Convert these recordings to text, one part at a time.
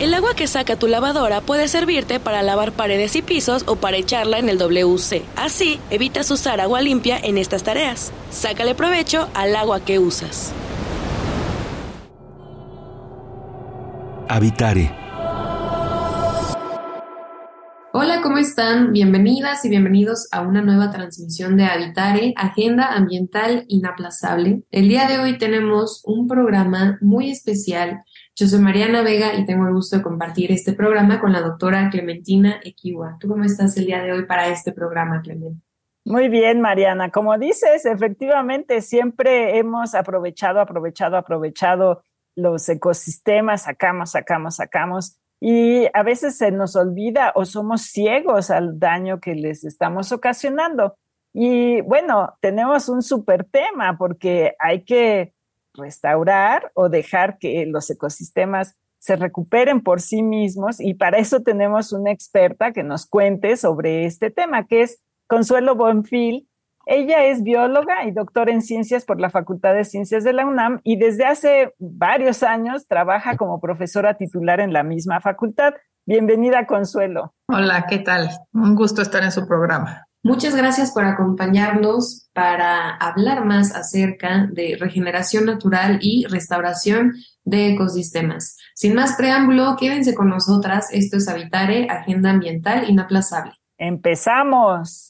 El agua que saca tu lavadora puede servirte para lavar paredes y pisos o para echarla en el WC. Así, evitas usar agua limpia en estas tareas. Sácale provecho al agua que usas. Habitare. ¿Cómo están? Bienvenidas y bienvenidos a una nueva transmisión de Habitare, Agenda Ambiental Inaplazable. El día de hoy tenemos un programa muy especial yo soy Mariana Vega y tengo el gusto de compartir este programa con la doctora Clementina Equiwa. ¿Tú cómo estás el día de hoy para este programa, Clementina? Muy bien, Mariana. Como dices, efectivamente, siempre hemos aprovechado, aprovechado, aprovechado los ecosistemas, sacamos, sacamos, sacamos, y a veces se nos olvida o somos ciegos al daño que les estamos ocasionando. Y bueno, tenemos un súper tema porque hay que restaurar o dejar que los ecosistemas se recuperen por sí mismos y para eso tenemos una experta que nos cuente sobre este tema, que es Consuelo Bonfil. Ella es bióloga y doctora en ciencias por la Facultad de Ciencias de la UNAM y desde hace varios años trabaja como profesora titular en la misma facultad. Bienvenida, Consuelo. Hola, ¿qué tal? Un gusto estar en su programa. Muchas gracias por acompañarnos para hablar más acerca de regeneración natural y restauración de ecosistemas. Sin más preámbulo, quédense con nosotras. Esto es Habitare, Agenda Ambiental Inaplazable. ¡Empezamos!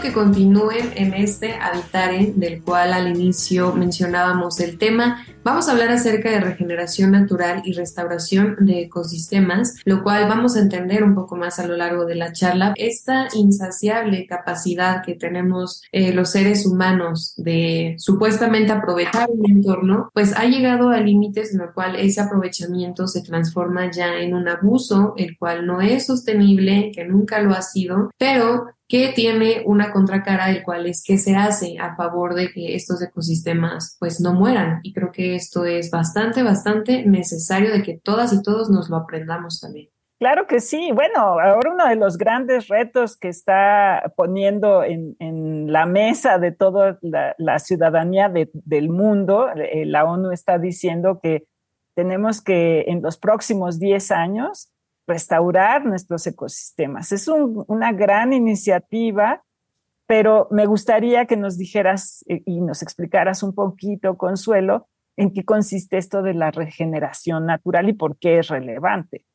Que continúen en este Habitare del cual al inicio mencionábamos el tema Vamos a hablar acerca de regeneración natural y restauración de ecosistemas, lo cual vamos a entender un poco más a lo largo de la charla. Esta insaciable capacidad que tenemos eh, los seres humanos de supuestamente aprovechar un entorno, pues ha llegado a límites en los cual ese aprovechamiento se transforma ya en un abuso, el cual no es sostenible, que nunca lo ha sido, pero que tiene una contracara, el cual es que se hace a favor de que estos ecosistemas pues no mueran. Y creo que esto es bastante, bastante necesario de que todas y todos nos lo aprendamos también. Claro que sí. Bueno, ahora uno de los grandes retos que está poniendo en, la mesa de toda la, ciudadanía del mundo, eh, la ONU está diciendo que tenemos que en los próximos 10 años restaurar nuestros ecosistemas. Es una gran iniciativa, pero me gustaría que nos dijeras eh, y nos explicaras un poquito, Consuelo, en qué consiste esto de la regeneración natural y por qué es relevante.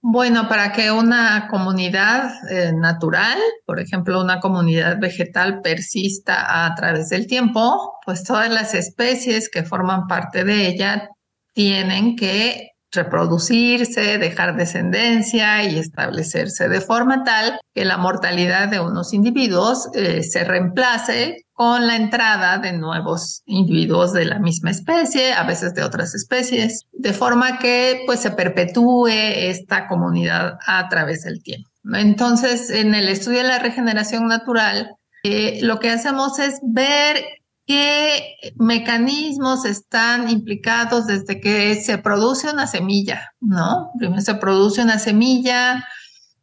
Bueno, para que una comunidad eh, natural, por ejemplo, una comunidad vegetal persista a través del tiempo, pues todas las especies que forman parte de ella tienen que reproducirse, dejar descendencia y establecerse de forma tal que la mortalidad de unos individuos eh, se reemplace con la entrada de nuevos individuos de la misma especie, a veces de otras especies, de forma que pues se perpetúe esta comunidad a través del tiempo. Entonces, en el estudio de la regeneración natural, eh, lo que hacemos es ver ¿Qué mecanismos están implicados desde que se produce una semilla? ¿No? Primero se produce una semilla,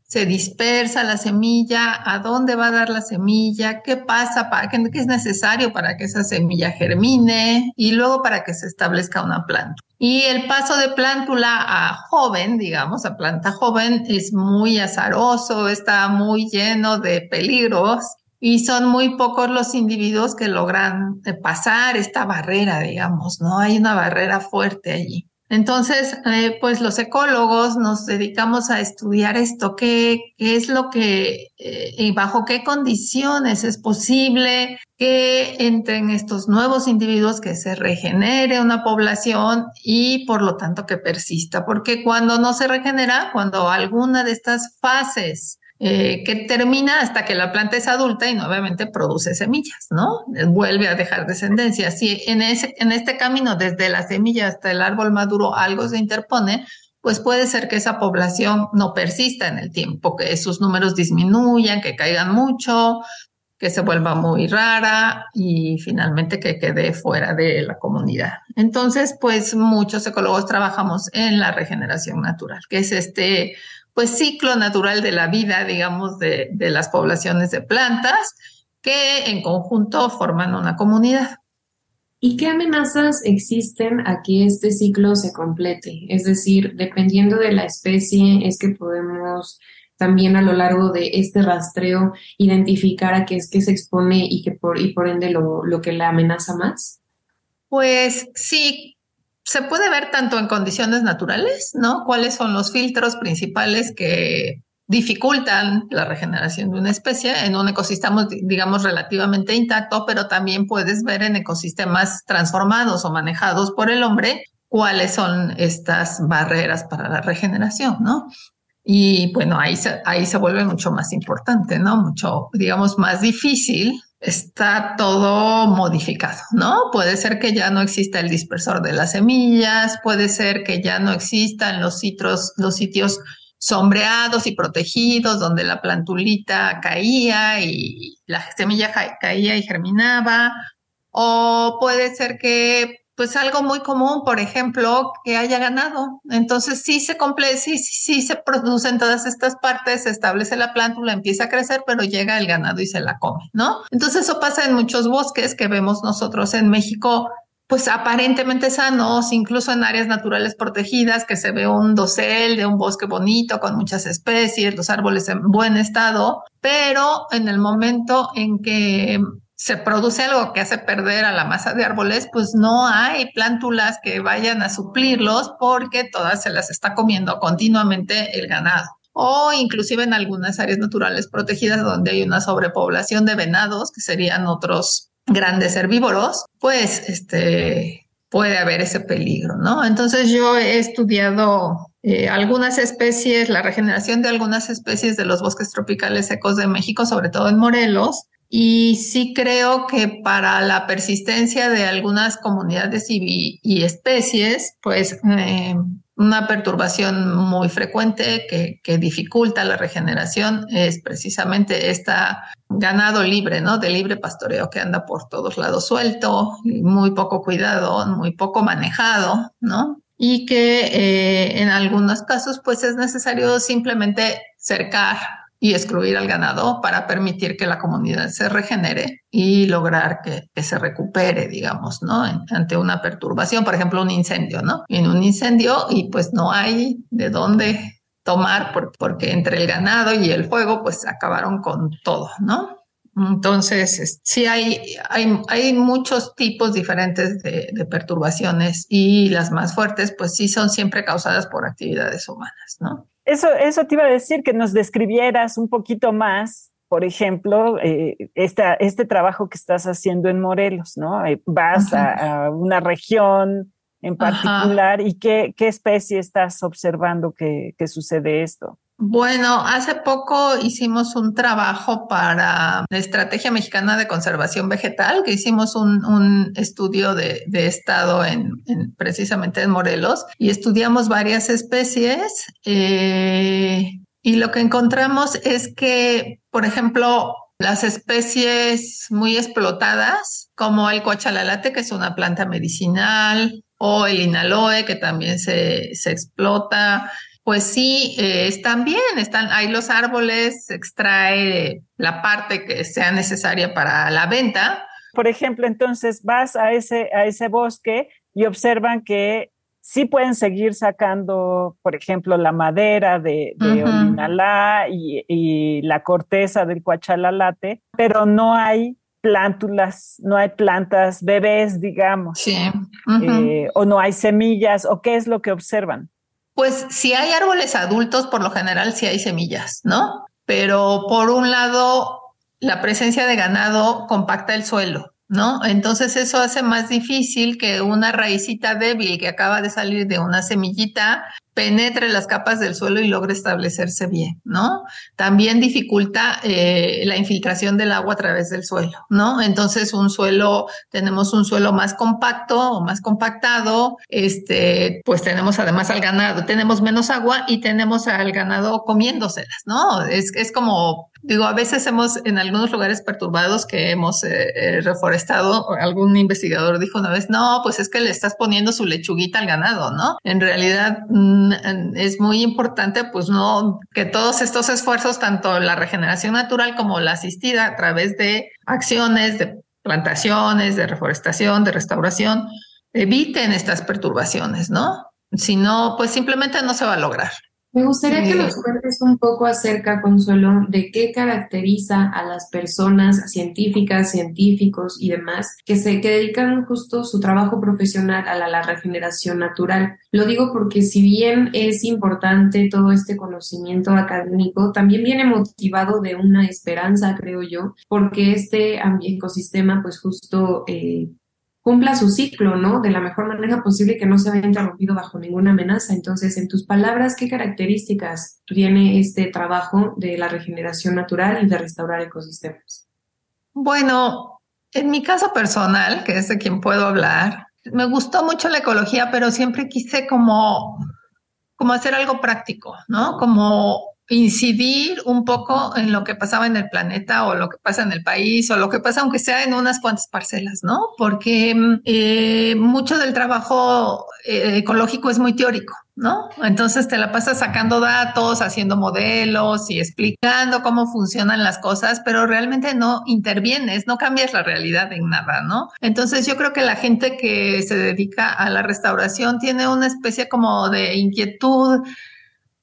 se dispersa la semilla, a dónde va a dar la semilla, qué pasa, para qué, es necesario para que esa semilla germine y luego para que se establezca una planta. Y el paso de plántula a joven, digamos, a planta joven, es muy azaroso, está muy lleno de peligros y son muy pocos los individuos que logran eh, pasar esta barrera, digamos, ¿no? Hay una barrera fuerte allí. Entonces, eh, pues los ecólogos nos dedicamos a estudiar esto, qué, es lo que eh, y bajo qué condiciones es posible que entren estos nuevos individuos, que se regenere una población y por lo tanto que persista, porque cuando no se regenera, cuando alguna de estas fases eh, que termina hasta que la planta es adulta y nuevamente produce semillas, ¿no? Vuelve a dejar descendencia. Si en, ese, en este camino, desde la semilla hasta el árbol maduro, algo se interpone, pues puede ser que esa población no persista en el tiempo, que sus números disminuyan, que caigan mucho, que se vuelva muy rara y finalmente que quede fuera de la comunidad. Entonces, pues muchos ecólogos trabajamos en la regeneración natural, que es este pues ciclo natural de la vida, digamos, de, de las poblaciones de plantas que en conjunto forman una comunidad. ¿Y qué amenazas existen a que este ciclo se complete? Es decir, dependiendo de la especie, es que podemos también a lo largo de este rastreo identificar a qué es que se expone y que por, y por ende lo, lo que la amenaza más? Pues sí, se puede ver tanto en condiciones naturales, ¿no? ¿Cuáles son los filtros principales que dificultan la regeneración de una especie en un ecosistema, digamos, relativamente intacto, pero también puedes ver en ecosistemas transformados o manejados por el hombre cuáles son estas barreras para la regeneración, ¿no? Y bueno, ahí se, ahí se vuelve mucho más importante, ¿no? Mucho, digamos, más difícil está todo modificado, ¿no? Puede ser que ya no exista el dispersor de las semillas, puede ser que ya no existan los sitios, los sitios sombreados y protegidos donde la plantulita caía y la semilla caía y germinaba, o puede ser que pues algo muy común, por ejemplo, que haya ganado. Entonces sí se comple sí, sí, se producen todas estas partes, se establece la plántula, empieza a crecer, pero llega el ganado y se la come, ¿no? Entonces eso pasa en muchos bosques que vemos nosotros en México pues aparentemente sanos, incluso en áreas naturales protegidas, que se ve un dosel de un bosque bonito con muchas especies, los árboles en buen estado, pero en el momento en que se produce algo que hace perder a la masa de árboles, pues no hay plántulas que vayan a suplirlos porque todas se las está comiendo continuamente el ganado. O inclusive en algunas áreas naturales protegidas donde hay una sobrepoblación de venados, que serían otros grandes herbívoros, pues este puede haber ese peligro, ¿no? Entonces yo he estudiado eh, algunas especies, la regeneración de algunas especies de los bosques tropicales secos de México, sobre todo en Morelos, y sí creo que para la persistencia de algunas comunidades y, especies, pues eh, una perturbación muy frecuente que, dificulta la regeneración es precisamente esta ganado libre, ¿no? De libre pastoreo que anda por todos lados suelto, muy poco cuidado, muy poco manejado, ¿no? Y que eh, en algunos casos, pues es necesario simplemente cercar y excluir al ganado para permitir que la comunidad se regenere y lograr que, se recupere, digamos, ¿no? ante una perturbación, por ejemplo, un incendio, ¿no? En un incendio y pues no hay de dónde tomar porque entre el ganado y el fuego pues acabaron con todo, ¿no? Entonces, sí hay, hay, hay muchos tipos diferentes de, perturbaciones y las más fuertes, pues sí son siempre causadas por actividades humanas, ¿no? Eso, eso te iba a decir, que nos describieras un poquito más, por ejemplo, eh, este trabajo que estás haciendo en Morelos, ¿no? Eh, vas a, una región en particular y qué, qué especie estás observando que, que sucede esto. Bueno, hace poco hicimos un trabajo para la Estrategia Mexicana de Conservación Vegetal, que hicimos un, estudio de, estado en, precisamente en Morelos y estudiamos varias especies. Eh, y lo que encontramos es que, por ejemplo, las especies muy explotadas, como el coachalalate, que es una planta medicinal, o el inaloe, que también se, se explota, pues sí, eh, están bien, están ahí los árboles, se extrae la parte que sea necesaria para la venta. Por ejemplo, entonces vas a ese, a ese bosque y observan que sí pueden seguir sacando, por ejemplo, la madera de, de y, y, la corteza del cuachalalate, pero no hay plántulas, no hay plantas, bebés, digamos. Sí. Eh, o no hay semillas, o qué es lo que observan. Pues si hay árboles adultos, por lo general sí hay semillas, ¿no? Pero por un lado, la presencia de ganado compacta el suelo, ¿no? Entonces eso hace más difícil que una raicita débil que acaba de salir de una semillita penetre las capas del suelo y logre establecerse bien, ¿no? También dificulta eh, la infiltración del agua a través del suelo, ¿no? Entonces un suelo, tenemos un suelo más compacto o más compactado, este, pues tenemos además al ganado, tenemos menos agua y tenemos al ganado comiéndoselas, ¿no? Es, es como Digo, a veces hemos, en algunos lugares perturbados que hemos eh, eh, reforestado, algún investigador dijo una vez, no, pues es que le estás poniendo su lechuguita al ganado, ¿no? En realidad mm, es muy importante, pues no, que todos estos esfuerzos, tanto la regeneración natural como la asistida a través de acciones, de plantaciones, de reforestación, de restauración, eviten estas perturbaciones, ¿no? Si no, pues simplemente no se va a lograr. Me gustaría que nos cuentes un poco acerca, Consuelo, de qué caracteriza a las personas científicas, científicos y demás que se que dedican justo su trabajo profesional a la, regeneración natural. Lo digo porque si bien es importante todo este conocimiento académico, también viene motivado de una esperanza, creo yo, porque este ecosistema, pues justo eh, cumpla su ciclo, ¿no? De la mejor manera posible que no se vea interrumpido bajo ninguna amenaza. Entonces, en tus palabras, ¿qué características tiene este trabajo de la regeneración natural y de restaurar ecosistemas? Bueno, en mi caso personal, que es de quien puedo hablar, me gustó mucho la ecología, pero siempre quise como, como hacer algo práctico, ¿no? Como incidir un poco en lo que pasaba en el planeta o lo que pasa en el país o lo que pasa aunque sea en unas cuantas parcelas, ¿no? Porque eh, mucho del trabajo eh, ecológico es muy teórico, ¿no? Entonces te la pasas sacando datos, haciendo modelos y explicando cómo funcionan las cosas, pero realmente no intervienes, no cambias la realidad en nada, ¿no? Entonces yo creo que la gente que se dedica a la restauración tiene una especie como de inquietud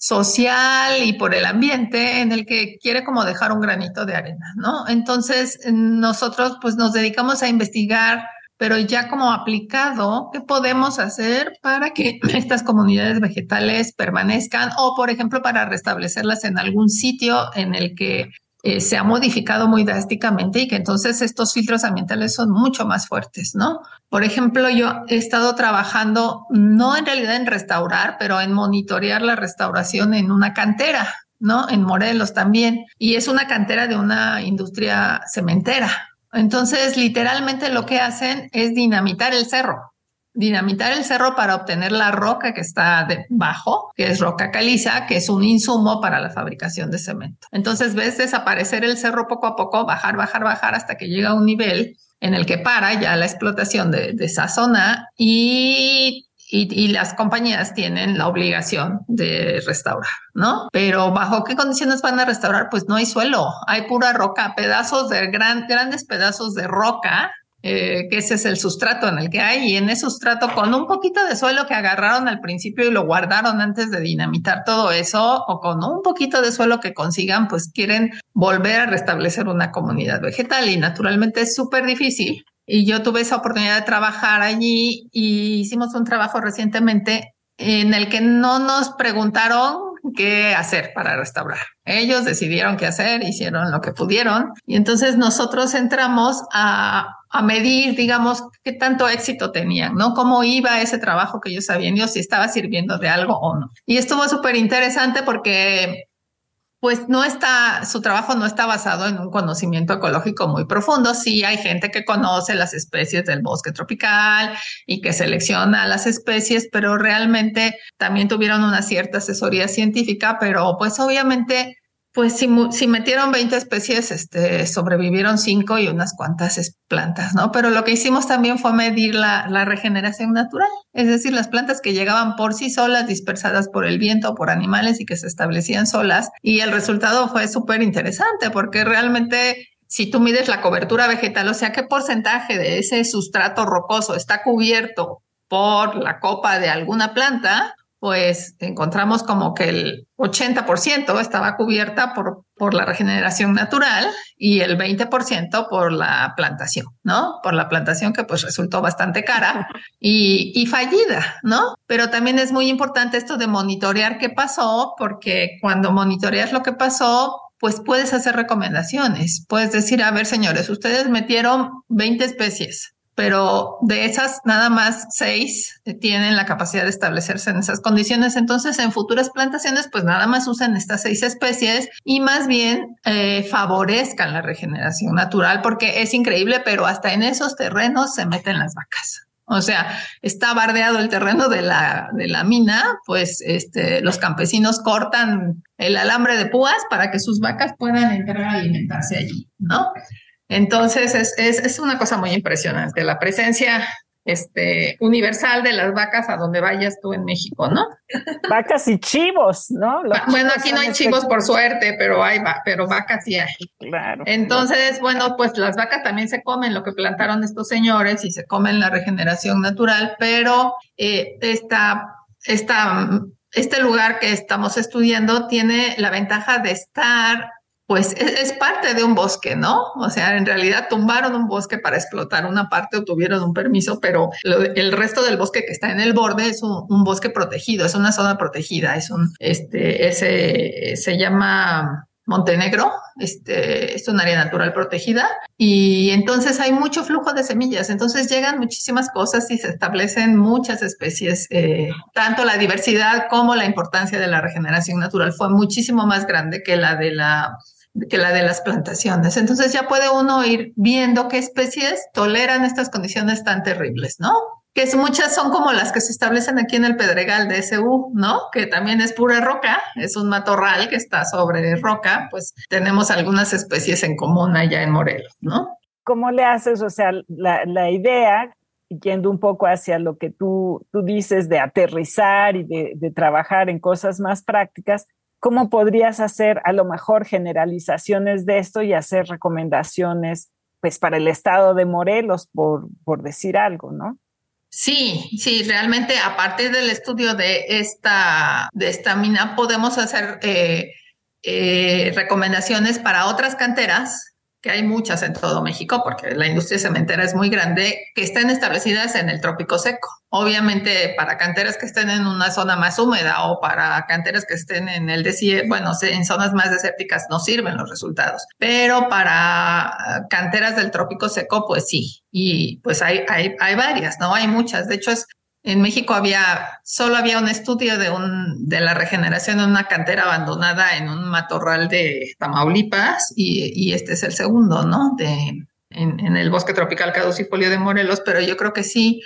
social y por el ambiente en el que quiere como dejar un granito de arena, ¿no? Entonces, nosotros pues nos dedicamos a investigar, pero ya como aplicado, ¿qué podemos hacer para que estas comunidades vegetales permanezcan o, por ejemplo, para restablecerlas en algún sitio en el que eh, se ha modificado muy drásticamente y que entonces estos filtros ambientales son mucho más fuertes, ¿no? Por ejemplo, yo he estado trabajando no en realidad en restaurar, pero en monitorear la restauración en una cantera, ¿no? En Morelos también. Y es una cantera de una industria cementera. Entonces, literalmente lo que hacen es dinamitar el cerro dinamitar el cerro para obtener la roca que está debajo, que es roca caliza, que es un insumo para la fabricación de cemento. Entonces ves desaparecer el cerro poco a poco, bajar, bajar, bajar hasta que llega a un nivel en el que para ya la explotación de, esa zona y, y, las compañías tienen la obligación de restaurar, ¿no? Pero bajo qué condiciones van a restaurar? Pues no hay suelo, hay pura roca, pedazos de gran, grandes pedazos de roca eh, que ese es el sustrato en el que hay, y en ese sustrato con un poquito de suelo que agarraron al principio y lo guardaron antes de dinamitar todo eso, o con un poquito de suelo que consigan, pues quieren volver a restablecer una comunidad vegetal y naturalmente es súper difícil. Y yo tuve esa oportunidad de trabajar allí y hicimos un trabajo recientemente en el que no nos preguntaron qué hacer para restaurar. Ellos decidieron qué hacer, hicieron lo que pudieron y entonces nosotros entramos a, a medir, digamos, qué tanto éxito tenían, ¿no? Cómo iba ese trabajo que ellos habían hecho, si estaba sirviendo de algo o no. Y estuvo súper interesante porque pues no está, su trabajo no está basado en un conocimiento ecológico muy profundo. Sí hay gente que conoce las especies del bosque tropical y que selecciona las especies, pero realmente también tuvieron una cierta asesoría científica, pero pues obviamente pues si, si, metieron 20 especies, este, sobrevivieron 5 y unas cuantas plantas, ¿no? Pero lo que hicimos también fue medir la, la, regeneración natural, es decir, las plantas que llegaban por sí solas, dispersadas por el viento por animales y que se establecían solas. Y el resultado fue súper interesante porque realmente si tú mides la cobertura vegetal, o sea, qué porcentaje de ese sustrato rocoso está cubierto por la copa de alguna planta, pues encontramos como que el 80% estaba cubierta por, por la regeneración natural y el 20% por la plantación, ¿no? Por la plantación que pues resultó bastante cara y, y fallida, ¿no? Pero también es muy importante esto de monitorear qué pasó, porque cuando monitoreas lo que pasó, pues puedes hacer recomendaciones. Puedes decir, a ver, señores, ustedes metieron 20 especies pero de esas nada más seis tienen la capacidad de establecerse en esas condiciones. Entonces, en futuras plantaciones, pues nada más usan estas seis especies y más bien eh, favorezcan la regeneración natural, porque es increíble, pero hasta en esos terrenos se meten las vacas. O sea, está bardeado el terreno de la, de la mina, pues este, los campesinos cortan el alambre de púas para que sus vacas puedan entrar a alimentarse allí, ¿no? Entonces es, es, es una cosa muy impresionante, la presencia este, universal de las vacas a donde vayas tú en México, ¿no? Vacas y chivos, ¿no? bueno, aquí no hay chivos por suerte, pero hay pero vacas sí hay. Claro. Entonces, bueno, pues las vacas también se comen lo que plantaron estos señores y se comen la regeneración natural, pero eh, esta, esta, este lugar que estamos estudiando tiene la ventaja de estar pues es, parte de un bosque, ¿no? O sea, en realidad tumbaron un bosque para explotar una parte o tuvieron un permiso, pero el resto del bosque que está en el borde es un, bosque protegido, es una zona protegida, es un, este, ese, se llama Montenegro, este, es un área natural protegida y entonces hay mucho flujo de semillas, entonces llegan muchísimas cosas y se establecen muchas especies, eh, tanto la diversidad como la importancia de la regeneración natural fue muchísimo más grande que la de la que la de las plantaciones. Entonces ya puede uno ir viendo qué especies toleran estas condiciones tan terribles, ¿no? Que muchas son como las que se establecen aquí en el Pedregal de SU, ¿no? Que también es pura roca, es un matorral que está sobre roca, pues tenemos algunas especies en común allá en Morelos, ¿no? ¿Cómo le haces? O sea, la, la idea, yendo un poco hacia lo que tú, tú dices de aterrizar y de, de trabajar en cosas más prácticas, ¿cómo podrías hacer a lo mejor generalizaciones de esto y hacer recomendaciones pues para el estado de Morelos, por, por decir algo, ¿no? Sí, sí, realmente a partir del estudio de esta, de esta mina podemos hacer eh, eh, recomendaciones para otras canteras que hay muchas en todo México, porque la industria cementera es muy grande, que estén establecidas en el trópico seco. Obviamente, para canteras que estén en una zona más húmeda o para canteras que estén en el desierto, bueno, en zonas más desérticas no sirven los resultados, pero para canteras del trópico seco, pues sí. Y pues hay, hay, hay varias, ¿no? Hay muchas. De hecho, es en México había, solo había un estudio de, un, de la regeneración de una cantera abandonada en un matorral de Tamaulipas y, este es el segundo, ¿no? De, en, el bosque tropical caducifolio de Morelos, pero yo creo que sí,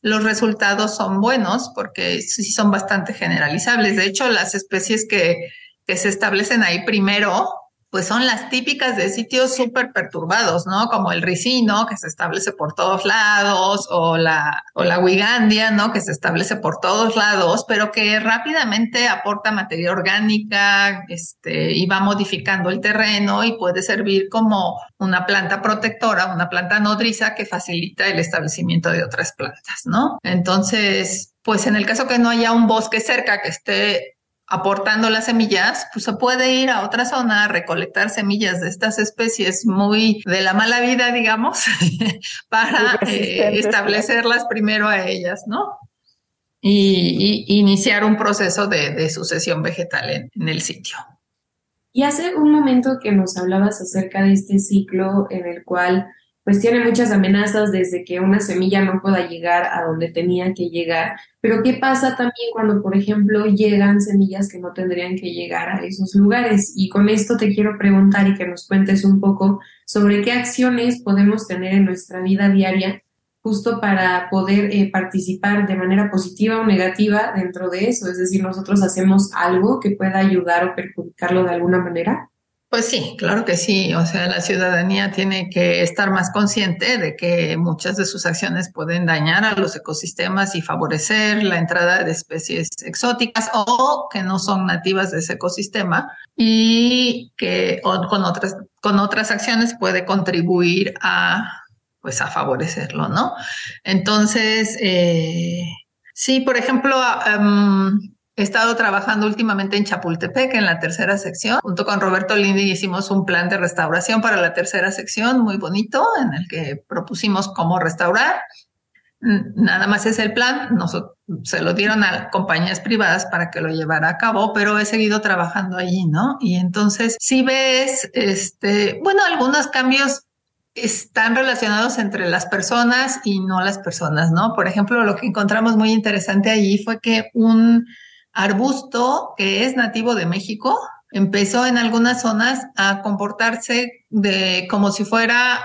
los resultados son buenos porque sí son bastante generalizables. De hecho, las especies que, que se establecen ahí primero pues son las típicas de sitios súper perturbados, ¿no? Como el ricino, que se establece por todos lados, o la, o la wigandia, ¿no? Que se establece por todos lados, pero que rápidamente aporta materia orgánica, este, y va modificando el terreno y puede servir como una planta protectora, una planta nodriza que facilita el establecimiento de otras plantas, ¿no? Entonces, pues en el caso que no haya un bosque cerca que esté aportando las semillas, pues se puede ir a otra zona a recolectar semillas de estas especies muy de la mala vida, digamos, para eh, establecerlas primero a ellas, ¿no? Y, iniciar un proceso de, sucesión vegetal en el sitio. Y hace un momento que nos hablabas acerca de este ciclo en el cual pues tiene muchas amenazas desde que una semilla no pueda llegar a donde tenía que llegar. Pero ¿qué pasa también cuando, por ejemplo, llegan semillas que no tendrían que llegar a esos lugares? Y con esto te quiero preguntar y que nos cuentes un poco sobre qué acciones podemos tener en nuestra vida diaria justo para poder eh, participar de manera positiva o negativa dentro de eso. Es decir, nosotros hacemos algo que pueda ayudar o perjudicarlo de alguna manera. Pues sí, claro que sí. O sea, la ciudadanía tiene que estar más consciente de que muchas de sus acciones pueden dañar a los ecosistemas y favorecer la entrada de especies exóticas o que no son nativas de ese ecosistema y que con otras con otras acciones puede contribuir a pues a favorecerlo, ¿no? Entonces, eh, Sí, por ejemplo, em, he estado trabajando últimamente en Chapultepec, en la tercera sección. Junto con Roberto Lindi hicimos un plan de restauración para la tercera sección, muy bonito, en el que propusimos cómo restaurar. Nada más es el plan, Nosotros, se lo dieron a compañías privadas para que lo llevara a cabo, pero he seguido trabajando allí, ¿no? Y entonces, si ves, este, bueno, algunos cambios están relacionados entre las personas y no las personas, ¿no? Por ejemplo, lo que encontramos muy interesante allí fue que un arbusto que es nativo de México empezó en algunas zonas a comportarse de como si fuera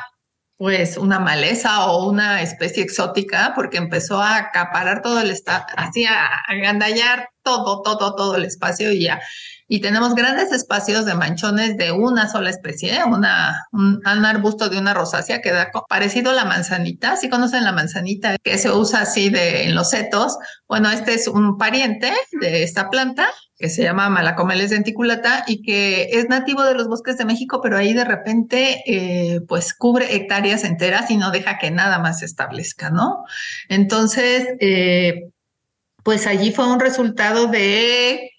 pues una maleza o una especie exótica porque empezó a acaparar todo el estado, así a agandallar todo, todo, todo el espacio y ya y tenemos grandes espacios de manchones de una sola especie, una, un, arbusto de una rosácea que da parecido a la manzanita. Si conocen la manzanita que se usa así de, en los setos, bueno, este es un pariente de esta planta que se llama Malacomeles denticulata y que es nativo de los bosques de México, pero ahí de repente eh, pues cubre hectáreas enteras y no deja que nada más se establezca, ¿no? Entonces, eh, pues allí fue un resultado de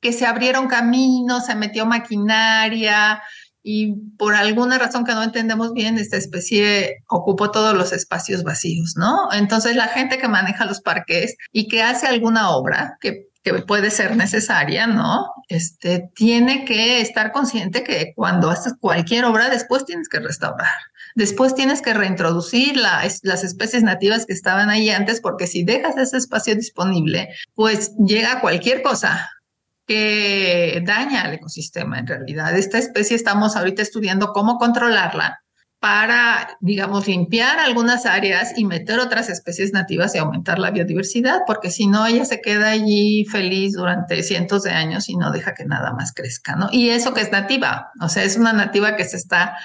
que se abrieron caminos, se metió maquinaria y por alguna razón que no entendemos bien, esta especie ocupó todos los espacios vacíos, ¿no? Entonces la gente que maneja los parques y que hace alguna obra que que puede ser necesaria, ¿no? Este, tiene que estar consciente que cuando haces cualquier obra, después tienes que restaurar. Después tienes que reintroducir las especies nativas que estaban ahí antes, porque si dejas ese espacio disponible, pues llega cualquier cosa que daña al ecosistema en realidad. Esta especie estamos ahorita estudiando cómo controlarla para, digamos, limpiar algunas áreas y meter otras especies nativas y aumentar la biodiversidad, porque si no, ella se queda allí feliz durante cientos de años y no deja que nada más crezca, ¿no? Y eso que es nativa, o sea, es una nativa que se está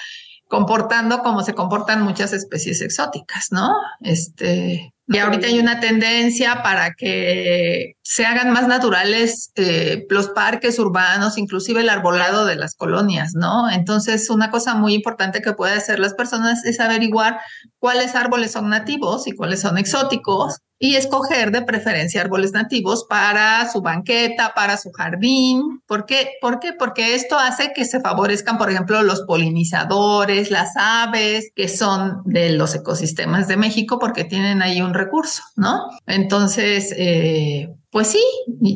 comportando como se comportan muchas especies exóticas, ¿no? Este, y ahorita hay una tendencia para que se hagan más naturales eh, los parques urbanos, inclusive el arbolado de las colonias, ¿no? Entonces, una cosa muy importante que pueden hacer las personas es averiguar cuáles árboles son nativos y cuáles son exóticos y escoger de preferencia árboles nativos para su banqueta, para su jardín. ¿Por qué? ¿Por qué? Porque esto hace que se favorezcan, por ejemplo, los polinizadores, las aves, que son de los ecosistemas de México, porque tienen ahí un recurso, ¿no? Entonces, eh, pues sí,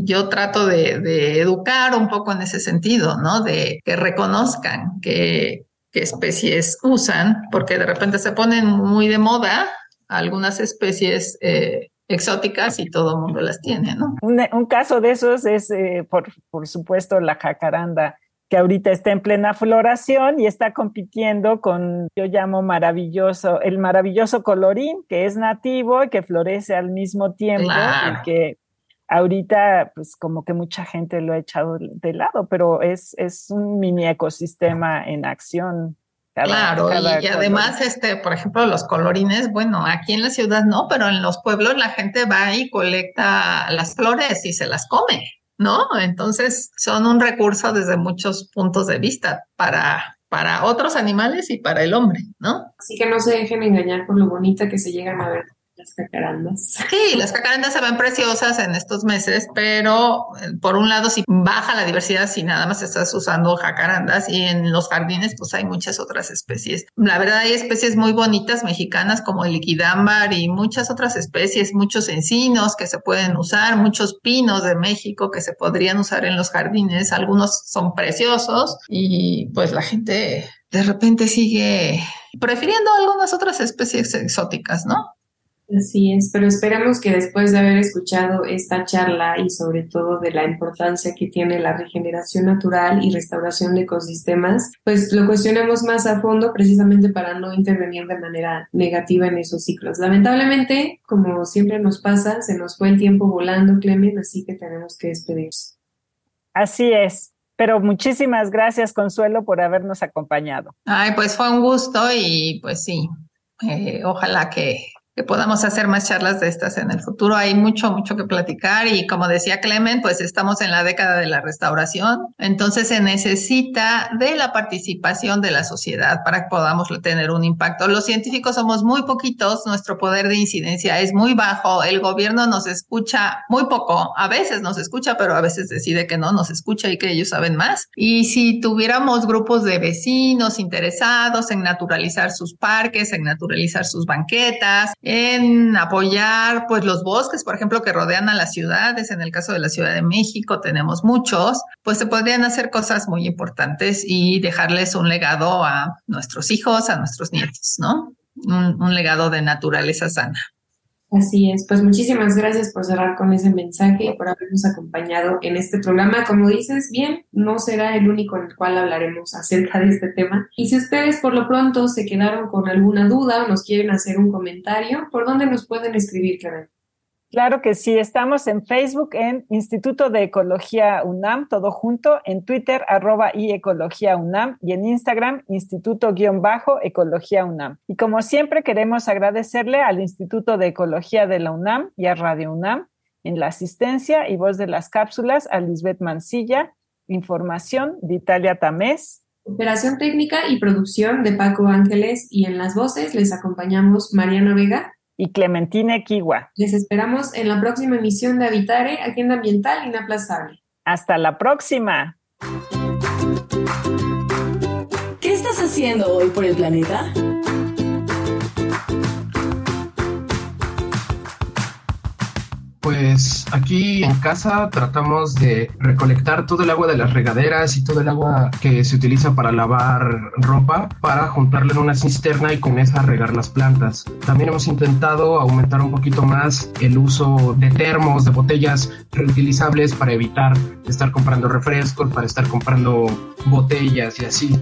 yo trato de, educar un poco en ese sentido, ¿no? De que reconozcan qué especies usan, porque de repente se ponen muy de moda algunas especies eh, exóticas y todo el mundo las tiene, ¿no? Un, caso de esos es, eh, por, por supuesto, la jacaranda que ahorita está en plena floración y está compitiendo con, yo llamo maravilloso, el maravilloso colorín, que es nativo y que florece al mismo tiempo y que ahorita pues como que mucha gente lo ha echado de lado, pero es, es un mini ecosistema en acción claro, y, además, este, por ejemplo, los colorines, bueno, aquí en la ciudad no, pero en los pueblos la gente va y colecta las flores y se las come, ¿no? Entonces son un recurso desde muchos puntos de vista para, para otros animales y para el hombre, ¿no? Así que no se dejen engañar por lo bonita que se llegan a ver las. Sí, las jacarandas se ven preciosas en estos meses, pero eh, por un lado si baja la diversidad si nada más estás usando jacarandas y en los jardines pues hay muchas otras especies. La verdad hay especies muy bonitas mexicanas como el liquidámbar y muchas otras especies, muchos encinos que se pueden usar, muchos pinos de México que se podrían usar en los jardines, algunos son preciosos y pues la gente de repente sigue prefiriendo algunas otras especies exóticas, ¿no? Así es, pero esperamos que después de haber escuchado esta charla y sobre todo de la importancia que tiene la regeneración natural y restauración de ecosistemas, pues lo cuestionemos más a fondo precisamente para no intervenir de manera negativa en esos ciclos. Lamentablemente, como siempre nos pasa, se nos fue el tiempo volando, Clemen, así que tenemos que despedirnos. Así es, pero muchísimas gracias, Consuelo, por habernos acompañado. Ay, pues fue un gusto y pues sí, eh, ojalá que que podamos hacer más charlas de estas en el futuro. Hay mucho, mucho que platicar y como decía Clemen, pues estamos en la década de la restauración, entonces se necesita de la participación de la sociedad para que podamos tener un impacto. Los científicos somos muy poquitos, nuestro poder de incidencia es muy bajo, el gobierno nos escucha muy poco, a veces nos escucha, pero a veces decide que no nos escucha y que ellos saben más. Y si tuviéramos grupos de vecinos interesados en naturalizar sus parques, en naturalizar sus banquetas, en apoyar pues los bosques, por ejemplo, que rodean a las ciudades. En el caso de la Ciudad de México tenemos muchos, pues se podrían hacer cosas muy importantes y dejarles un legado a nuestros hijos, a nuestros nietos, ¿no? un legado de naturaleza sana. Así es, pues muchísimas gracias por cerrar con ese mensaje y por habernos acompañado en este programa. Como dices, bien, no será el único en el cual hablaremos acerca de este tema. Y si ustedes por lo pronto se quedaron con alguna duda o nos quieren hacer un comentario, ¿por dónde nos pueden escribir, Karen? Claro que sí, estamos en Facebook en Instituto de Ecología UNAM, todo junto, en Twitter arroba y Ecología UNAM y en Instagram Instituto-Ecología UNAM. Y como siempre queremos agradecerle al Instituto de Ecología de la UNAM y a Radio UNAM en la asistencia y voz de las cápsulas a Lisbeth Mancilla, información de Italia Tamés. Operación técnica y producción de Paco Ángeles y en las voces les acompañamos Mariana Vega y Clementina Kiwa. Les esperamos en la próxima emisión de Habitare, Agenda Ambiental Inaplazable. Hasta la próxima. ¿Qué estás haciendo hoy por el planeta? Pues aquí en casa tratamos de recolectar todo el agua de las regaderas y todo el agua que se utiliza para lavar ropa para juntarla en una cisterna y con esa regar las plantas. También hemos intentado aumentar un poquito más el uso de termos, de botellas reutilizables para evitar estar comprando refrescos, para estar comprando botellas y así.